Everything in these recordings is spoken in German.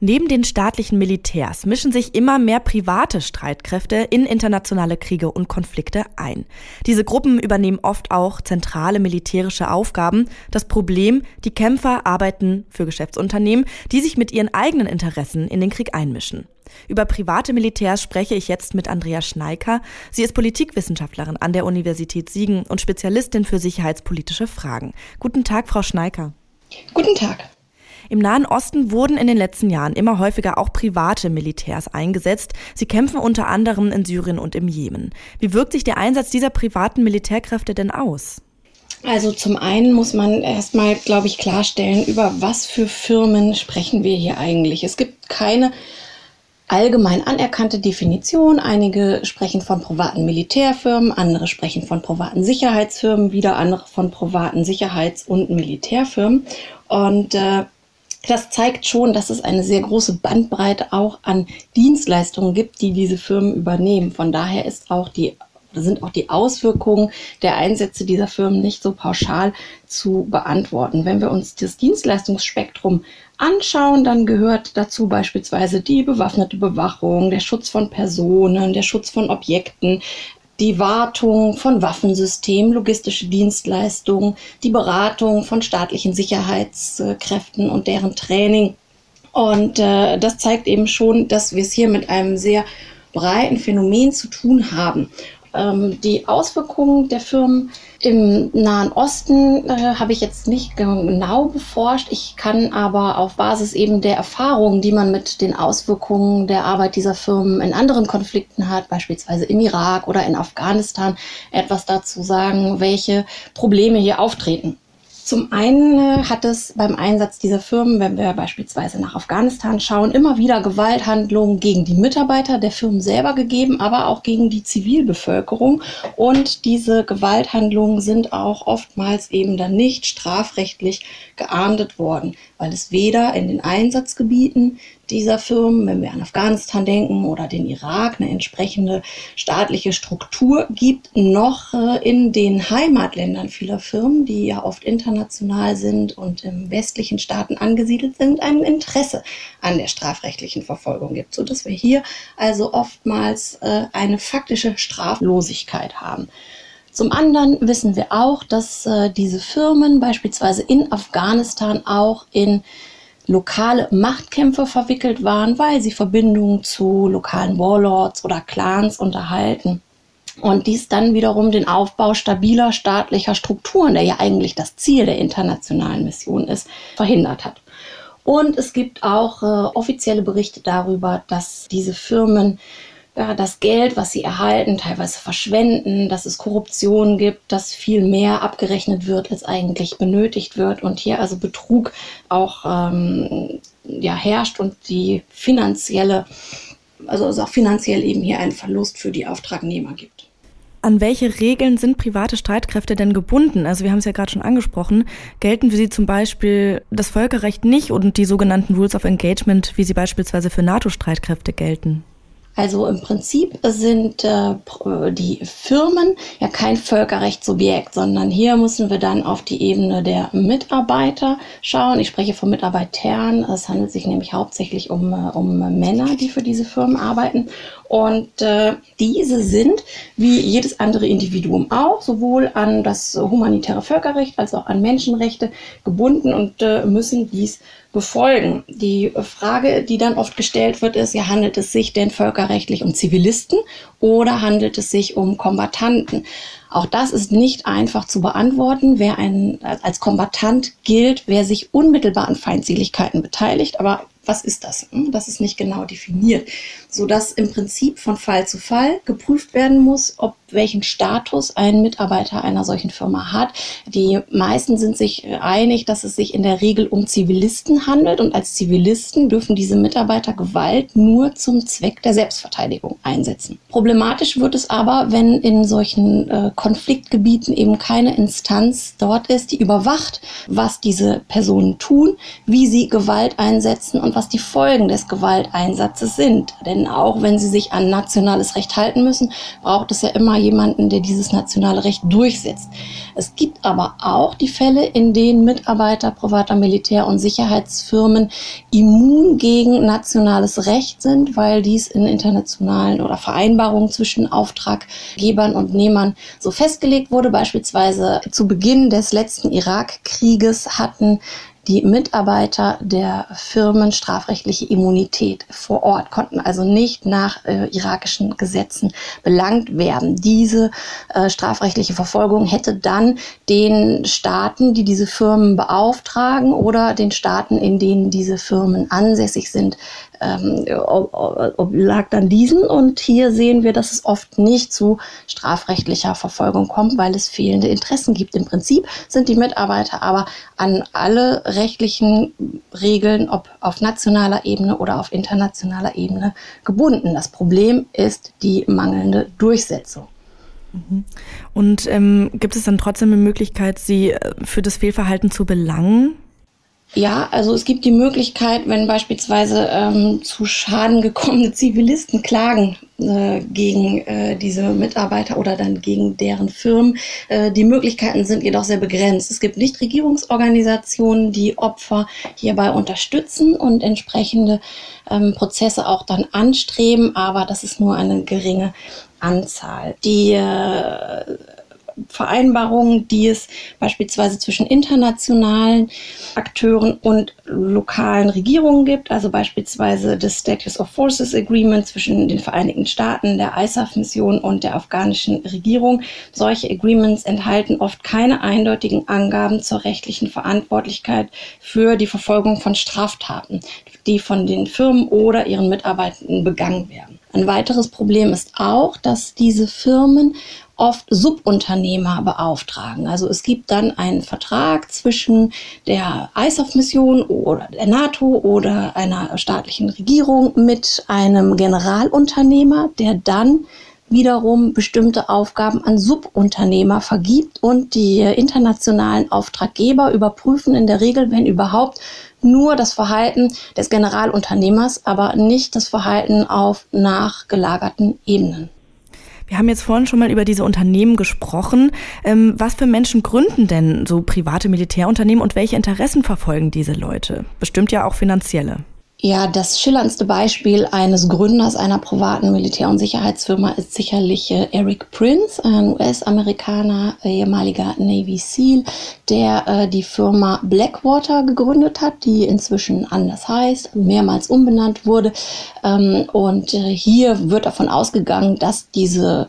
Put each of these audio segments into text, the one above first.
Neben den staatlichen Militärs mischen sich immer mehr private Streitkräfte in internationale Kriege und Konflikte ein. Diese Gruppen übernehmen oft auch zentrale militärische Aufgaben. Das Problem, die Kämpfer arbeiten für Geschäftsunternehmen, die sich mit ihren eigenen Interessen in den Krieg einmischen. Über private Militärs spreche ich jetzt mit Andrea Schneiker. Sie ist Politikwissenschaftlerin an der Universität Siegen und Spezialistin für sicherheitspolitische Fragen. Guten Tag, Frau Schneiker. Guten Tag. Im Nahen Osten wurden in den letzten Jahren immer häufiger auch private Militärs eingesetzt. Sie kämpfen unter anderem in Syrien und im Jemen. Wie wirkt sich der Einsatz dieser privaten Militärkräfte denn aus? Also zum einen muss man erstmal, glaube ich, klarstellen, über was für Firmen sprechen wir hier eigentlich. Es gibt keine allgemein anerkannte Definition. Einige sprechen von privaten Militärfirmen, andere sprechen von privaten Sicherheitsfirmen, wieder andere von privaten Sicherheits- und Militärfirmen. Und äh, das zeigt schon, dass es eine sehr große Bandbreite auch an Dienstleistungen gibt, die diese Firmen übernehmen. Von daher ist auch die sind auch die Auswirkungen der Einsätze dieser Firmen nicht so pauschal zu beantworten. Wenn wir uns das Dienstleistungsspektrum anschauen, dann gehört dazu beispielsweise die bewaffnete Bewachung, der Schutz von Personen, der Schutz von Objekten, die Wartung von Waffensystemen, logistische Dienstleistungen, die Beratung von staatlichen Sicherheitskräften und deren Training. Und äh, das zeigt eben schon, dass wir es hier mit einem sehr breiten Phänomen zu tun haben. Ähm, die Auswirkungen der Firmen im Nahen Osten äh, habe ich jetzt nicht genau beforscht. Ich kann aber auf Basis eben der Erfahrungen, die man mit den Auswirkungen der Arbeit dieser Firmen in anderen Konflikten hat, beispielsweise im Irak oder in Afghanistan, etwas dazu sagen, welche Probleme hier auftreten. Zum einen äh, hat es beim Einsatz dieser Firmen, wenn wir beispielsweise nach Afghanistan schauen, immer wieder Gewalthandlungen gegen die Mitarbeiter der Firmen selber gegeben, aber auch gegen die Zivilbevölkerung. Und diese Gewalthandlungen sind auch oftmals eben dann nicht strafrechtlich geahndet worden, weil es weder in den Einsatzgebieten dieser Firmen, wenn wir an Afghanistan denken oder den Irak, eine entsprechende staatliche Struktur gibt, noch äh, in den Heimatländern vieler Firmen, die ja oft international sind und im westlichen Staaten angesiedelt sind, ein Interesse an der strafrechtlichen Verfolgung gibt, so dass wir hier also oftmals äh, eine faktische Straflosigkeit haben. Zum anderen wissen wir auch, dass äh, diese Firmen beispielsweise in Afghanistan auch in lokale Machtkämpfe verwickelt waren, weil sie Verbindungen zu lokalen Warlords oder Clans unterhalten. Und dies dann wiederum den Aufbau stabiler staatlicher Strukturen, der ja eigentlich das Ziel der internationalen Mission ist, verhindert hat. Und es gibt auch äh, offizielle Berichte darüber, dass diese Firmen das Geld, was sie erhalten, teilweise verschwenden, dass es Korruption gibt, dass viel mehr abgerechnet wird, als eigentlich benötigt wird und hier also Betrug auch ähm, ja, herrscht und die finanzielle, also es auch finanziell eben hier einen Verlust für die Auftragnehmer gibt. An welche Regeln sind private Streitkräfte denn gebunden? Also wir haben es ja gerade schon angesprochen. Gelten für sie zum Beispiel das Völkerrecht nicht und die sogenannten Rules of Engagement, wie sie beispielsweise für NATO-Streitkräfte gelten? Also im Prinzip sind äh, die Firmen ja kein Völkerrechtssubjekt, sondern hier müssen wir dann auf die Ebene der Mitarbeiter schauen. Ich spreche von Mitarbeitern. Es handelt sich nämlich hauptsächlich um, äh, um Männer, die für diese Firmen arbeiten. Und äh, diese sind, wie jedes andere Individuum auch, sowohl an das humanitäre Völkerrecht als auch an Menschenrechte gebunden und äh, müssen dies befolgen. Die Frage, die dann oft gestellt wird, ist, ja, handelt es sich denn völkerrechtlich um Zivilisten oder handelt es sich um Kombattanten? Auch das ist nicht einfach zu beantworten. Wer ein, als Kombatant gilt, wer sich unmittelbar an Feindseligkeiten beteiligt, aber was ist das? Hm, das ist nicht genau definiert, sodass im Prinzip von Fall zu Fall geprüft werden muss, ob welchen Status ein Mitarbeiter einer solchen Firma hat. Die meisten sind sich einig, dass es sich in der Regel um Zivilisten handelt und als Zivilisten dürfen diese Mitarbeiter Gewalt nur zum Zweck der Selbstverteidigung einsetzen. Problematisch wird es aber, wenn in solchen äh, Konfliktgebieten eben keine Instanz dort ist, die überwacht, was diese Personen tun, wie sie Gewalt einsetzen und was die Folgen des Gewalteinsatzes sind. Denn auch wenn sie sich an nationales Recht halten müssen, braucht es ja immer jemanden, der dieses nationale Recht durchsetzt. Es gibt aber auch die Fälle, in denen Mitarbeiter privater Militär- und Sicherheitsfirmen immun gegen nationales Recht sind, weil dies in internationalen oder Vereinbarungen zwischen Auftraggebern und Nehmern so festgelegt wurde. Beispielsweise zu Beginn des letzten Irakkrieges hatten die Mitarbeiter der Firmen strafrechtliche Immunität vor Ort, konnten also nicht nach äh, irakischen Gesetzen belangt werden. Diese äh, strafrechtliche Verfolgung hätte dann den Staaten, die diese Firmen beauftragen oder den Staaten, in denen diese Firmen ansässig sind, ähm, oblag dann diesen. Und hier sehen wir, dass es oft nicht zu strafrechtlicher Verfolgung kommt, weil es fehlende Interessen gibt. Im Prinzip sind die Mitarbeiter aber an alle rechtlichen Regeln, ob auf nationaler Ebene oder auf internationaler Ebene, gebunden. Das Problem ist die mangelnde Durchsetzung. Mhm. Und ähm, gibt es dann trotzdem eine Möglichkeit, Sie äh, für das Fehlverhalten zu belangen? Ja, also es gibt die Möglichkeit, wenn beispielsweise ähm, zu Schaden gekommene Zivilisten klagen äh, gegen äh, diese Mitarbeiter oder dann gegen deren Firmen. Äh, die Möglichkeiten sind jedoch sehr begrenzt. Es gibt Nichtregierungsorganisationen, die Opfer hierbei unterstützen und entsprechende ähm, Prozesse auch dann anstreben, aber das ist nur eine geringe Anzahl. Die äh, Vereinbarungen, die es beispielsweise zwischen internationalen Akteuren und lokalen Regierungen gibt, also beispielsweise das Status of Forces Agreement zwischen den Vereinigten Staaten, der ISAF-Mission und der afghanischen Regierung. Solche Agreements enthalten oft keine eindeutigen Angaben zur rechtlichen Verantwortlichkeit für die Verfolgung von Straftaten, die von den Firmen oder ihren Mitarbeitern begangen werden. Ein weiteres Problem ist auch, dass diese Firmen oft Subunternehmer beauftragen. Also es gibt dann einen Vertrag zwischen der ISAF-Mission oder der NATO oder einer staatlichen Regierung mit einem Generalunternehmer, der dann wiederum bestimmte Aufgaben an Subunternehmer vergibt und die internationalen Auftraggeber überprüfen in der Regel, wenn überhaupt, nur das Verhalten des Generalunternehmers, aber nicht das Verhalten auf nachgelagerten Ebenen. Wir haben jetzt vorhin schon mal über diese Unternehmen gesprochen. Ähm, was für Menschen gründen denn so private Militärunternehmen und welche Interessen verfolgen diese Leute? Bestimmt ja auch finanzielle. Ja, das schillerndste Beispiel eines Gründers einer privaten Militär- und Sicherheitsfirma ist sicherlich äh, Eric Prince, ein US-Amerikaner, ehemaliger Navy SEAL, der äh, die Firma Blackwater gegründet hat, die inzwischen anders heißt, mehrmals umbenannt wurde. Ähm, und äh, hier wird davon ausgegangen, dass diese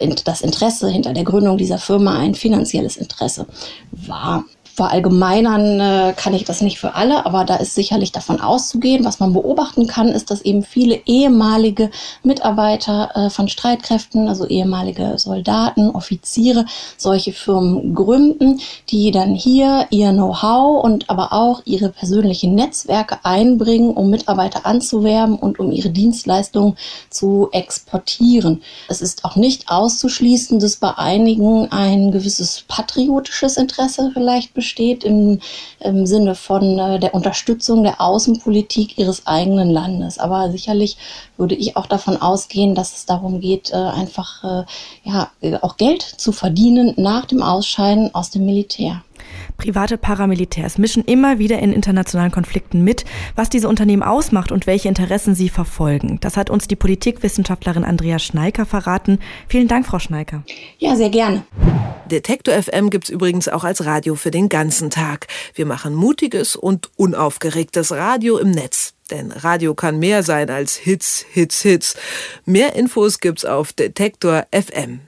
äh, das Interesse hinter der Gründung dieser Firma ein finanzielles Interesse war verallgemeinern äh, kann ich das nicht für alle, aber da ist sicherlich davon auszugehen. Was man beobachten kann, ist, dass eben viele ehemalige Mitarbeiter äh, von Streitkräften, also ehemalige Soldaten, Offiziere, solche Firmen gründen, die dann hier ihr Know-how und aber auch ihre persönlichen Netzwerke einbringen, um Mitarbeiter anzuwerben und um ihre Dienstleistungen zu exportieren. Es ist auch nicht auszuschließen, dass bei einigen ein gewisses patriotisches Interesse vielleicht besteht besteht im, im Sinne von äh, der Unterstützung der Außenpolitik ihres eigenen Landes. Aber sicherlich würde ich auch davon ausgehen, dass es darum geht, äh, einfach äh, ja, auch Geld zu verdienen nach dem Ausscheiden aus dem Militär. Private Paramilitärs mischen immer wieder in internationalen Konflikten mit, was diese Unternehmen ausmacht und welche Interessen sie verfolgen. Das hat uns die Politikwissenschaftlerin Andrea Schneiker verraten. Vielen Dank, Frau Schneiker. Ja, sehr gerne. Detektor FM gibt's übrigens auch als Radio für den ganzen Tag. Wir machen mutiges und unaufgeregtes Radio im Netz. Denn Radio kann mehr sein als Hits, Hits, Hits. Mehr Infos gibt's auf Detektor FM.